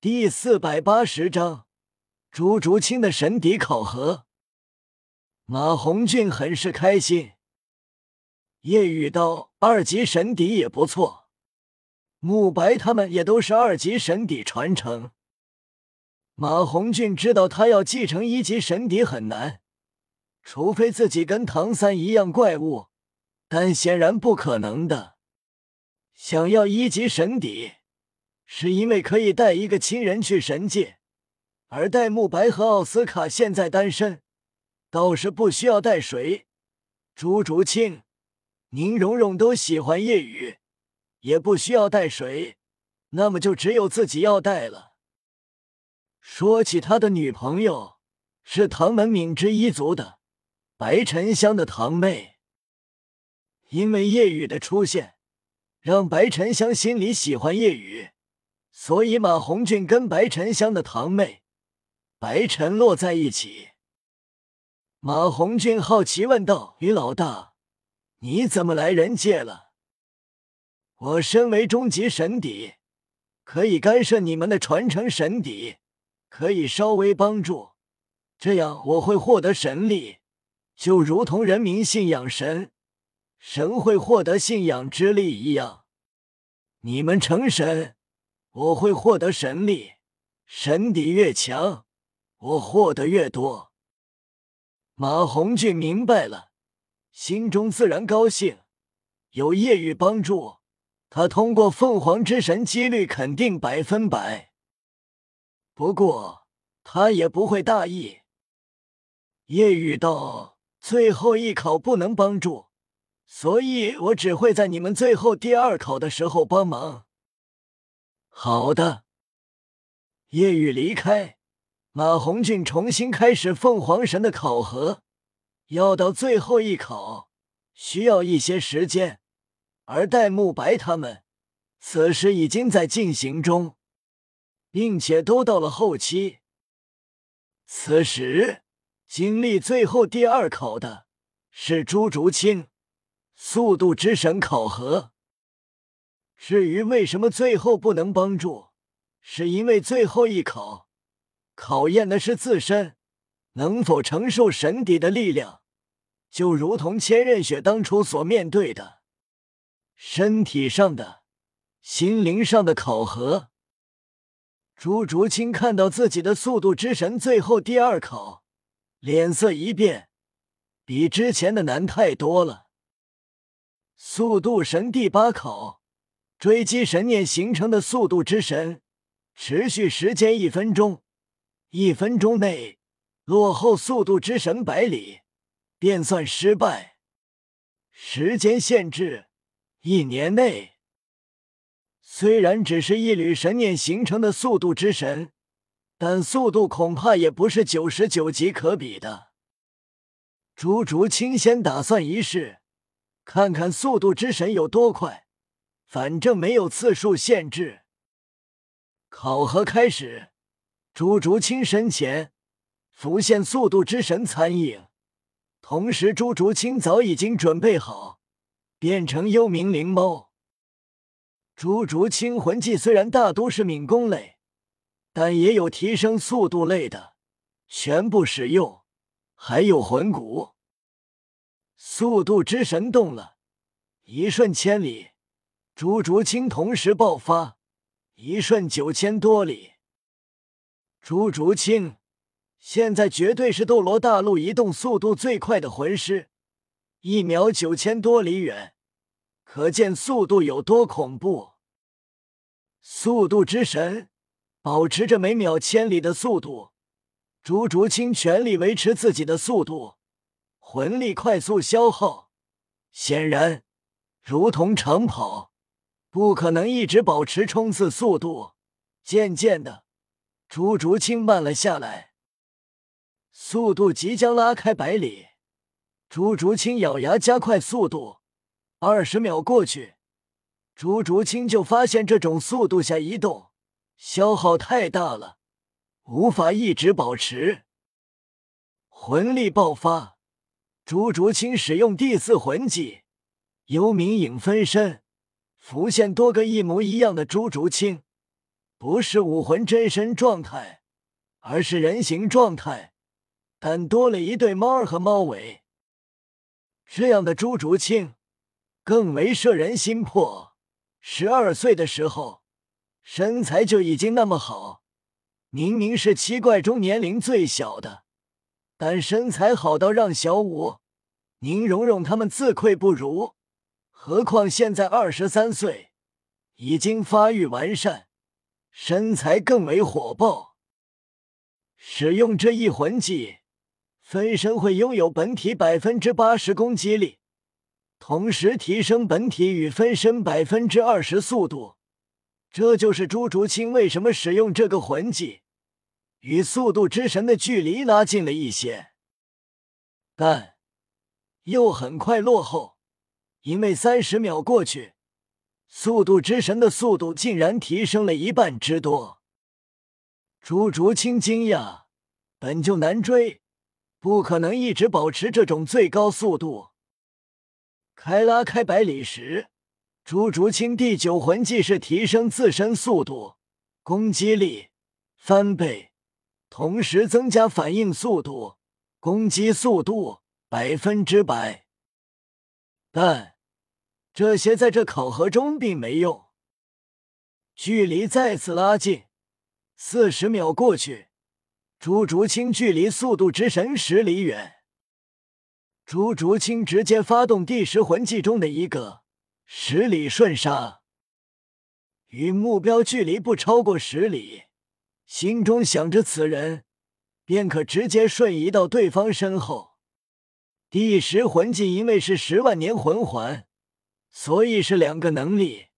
第四百八十章朱竹清的神底考核。马红俊很是开心。叶雨道二级神底也不错，慕白他们也都是二级神底传承。马红俊知道他要继承一级神底很难，除非自己跟唐三一样怪物，但显然不可能的。想要一级神底，是因为可以带一个亲人去神界，而戴沐白和奥斯卡现在单身，倒是不需要带谁。朱竹清。宁荣荣都喜欢夜雨，也不需要带谁，那么就只有自己要带了。说起他的女朋友，是唐门敏之一族的白沉香的堂妹。因为夜雨的出现，让白沉香心里喜欢夜雨，所以马红俊跟白沉香的堂妹白沉落在一起。马红俊好奇问道：“于老大。”你怎么来人界了？我身为终极神邸，可以干涉你们的传承神邸，可以稍微帮助，这样我会获得神力，就如同人民信仰神，神会获得信仰之力一样。你们成神，我会获得神力，神底越强，我获得越多。马红俊明白了。心中自然高兴，有夜雨帮助，他通过凤凰之神几率肯定百分百。不过他也不会大意。夜雨道：“最后一考不能帮助，所以我只会在你们最后第二考的时候帮忙。”好的。夜雨离开，马红俊重新开始凤凰神的考核。要到最后一考，需要一些时间，而戴沐白他们此时已经在进行中，并且都到了后期。此时经历最后第二考的是朱竹清，速度之神考核。至于为什么最后不能帮助，是因为最后一考考验的是自身。能否承受神底的力量，就如同千仞雪当初所面对的，身体上的、心灵上的考核。朱竹清看到自己的速度之神最后第二考，脸色一变，比之前的难太多了。速度神第八考，追击神念形成的速度之神，持续时间一分钟，一分钟内。落后速度之神百里，便算失败。时间限制一年内。虽然只是一缕神念形成的速度之神，但速度恐怕也不是九十九级可比的。朱竹清先打算一试，看看速度之神有多快。反正没有次数限制。考核开始，朱竹清身前。浮现速度之神残影，同时朱竹清早已经准备好变成幽冥灵猫。朱竹清魂技虽然大都是敏攻类，但也有提升速度类的，全部使用。还有魂骨。速度之神动了，一瞬千里，朱竹清同时爆发，一瞬九千多里。朱竹清。现在绝对是斗罗大陆移动速度最快的魂师，一秒九千多里远，可见速度有多恐怖。速度之神保持着每秒千里的速度，朱竹清全力维持自己的速度，魂力快速消耗。显然，如同长跑，不可能一直保持冲刺速度。渐渐的，朱竹清慢了下来。速度即将拉开百里，朱竹清咬牙加快速度。二十秒过去，朱竹清就发现这种速度下移动消耗太大了，无法一直保持。魂力爆发，朱竹清使用第四魂技幽冥影分身，浮现多个一模一样的朱竹清，不是武魂真身状态，而是人形状态，但多了一对猫耳和猫尾。这样的朱竹清更为摄人心魄。十二岁的时候，身材就已经那么好，明明是七怪中年龄最小的，但身材好到让小五、宁荣荣他们自愧不如。何况现在二十三岁，已经发育完善，身材更为火爆。使用这一魂技。分身会拥有本体百分之八十攻击力，同时提升本体与分身百分之二十速度。这就是朱竹清为什么使用这个魂技，与速度之神的距离拉近了一些，但又很快落后，因为三十秒过去，速度之神的速度竟然提升了一半之多。朱竹清惊讶，本就难追。不可能一直保持这种最高速度。开拉开百里时，朱竹清第九魂技是提升自身速度、攻击力翻倍，同时增加反应速度、攻击速度百分之百。但这些在这考核中并没用。距离再次拉近，四十秒过去。朱竹清距离速度之神十里远，朱竹清直接发动第十魂技中的一个十里瞬杀，与目标距离不超过十里，心中想着此人，便可直接瞬移到对方身后。第十魂技因为是十万年魂环，所以是两个能力，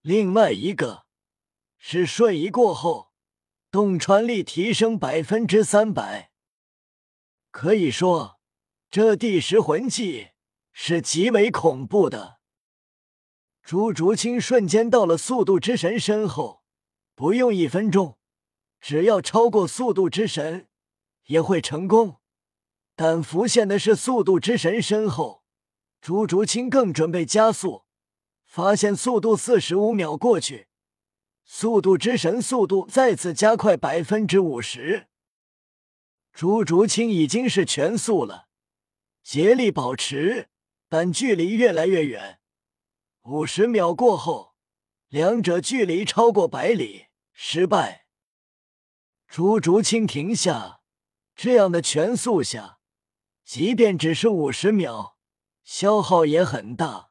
另外一个是瞬移过后。洞穿力提升百分之三百，可以说这第十魂技是极为恐怖的。朱竹清瞬间到了速度之神身后，不用一分钟，只要超过速度之神也会成功。但浮现的是速度之神身后，朱竹清更准备加速，发现速度四十五秒过去。速度之神速度再次加快百分之五十，朱竹清已经是全速了，竭力保持，但距离越来越远。五十秒过后，两者距离超过百里，失败。朱竹清停下，这样的全速下，即便只是五十秒，消耗也很大。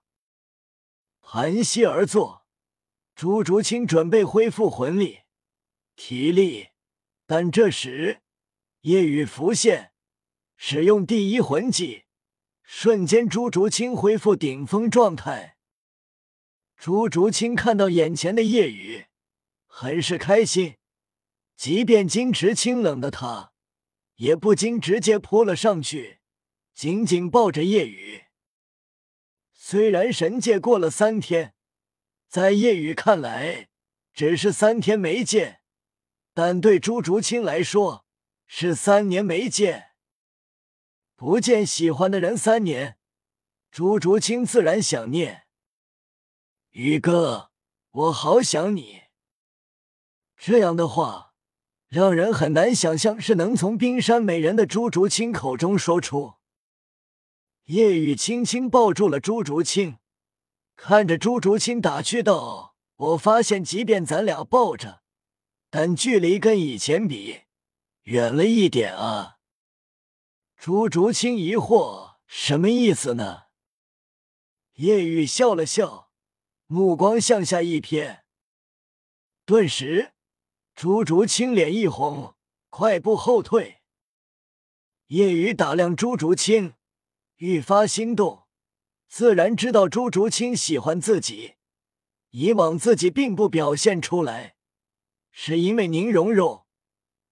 盘膝而坐。朱竹清准备恢复魂力、体力，但这时夜雨浮现，使用第一魂技，瞬间朱竹清恢复顶峰状态。朱竹清看到眼前的夜雨，很是开心，即便矜持清冷的他，也不禁直接扑了上去，紧紧抱着夜雨。虽然神界过了三天。在夜雨看来，只是三天没见，但对朱竹清来说是三年没见。不见喜欢的人三年，朱竹清自然想念。宇哥，我好想你。这样的话，让人很难想象是能从冰山美人的朱竹清口中说出。叶雨轻轻抱住了朱竹清。看着朱竹清打趣道：“我发现，即便咱俩抱着，但距离跟以前比远了一点啊。”朱竹清疑惑：“什么意思呢？”叶雨笑了笑，目光向下一瞥，顿时，朱竹清脸一红，快步后退。叶雨打量朱竹清，愈发心动。自然知道朱竹清喜欢自己，以往自己并不表现出来，是因为宁荣荣、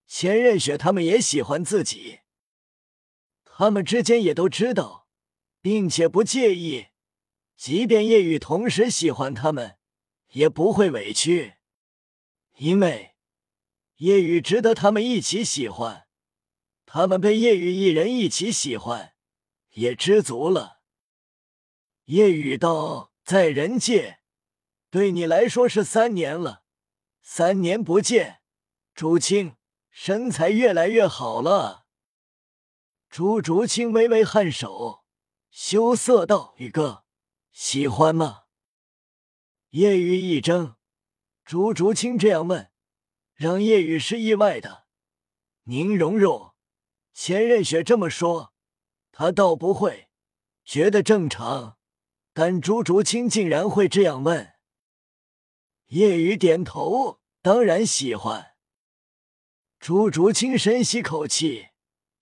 千仞雪他们也喜欢自己，他们之间也都知道，并且不介意，即便叶雨同时喜欢他们，也不会委屈，因为叶雨值得他们一起喜欢，他们被叶雨一人一起喜欢，也知足了。夜雨道，在人界，对你来说是三年了。三年不见，竹青身材越来越好了。朱竹清微微颔首，羞涩道：“宇哥，喜欢吗？”叶雨一怔，朱竹清这样问，让叶雨是意外的。宁荣荣、千仞雪这么说，他倒不会觉得正常，但朱竹清竟然会这样问。叶雨点头，当然喜欢。朱竹清深吸口气。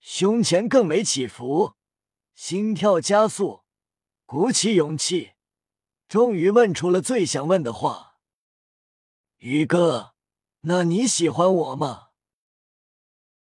胸前更没起伏，心跳加速，鼓起勇气，终于问出了最想问的话：“宇哥，那你喜欢我吗？”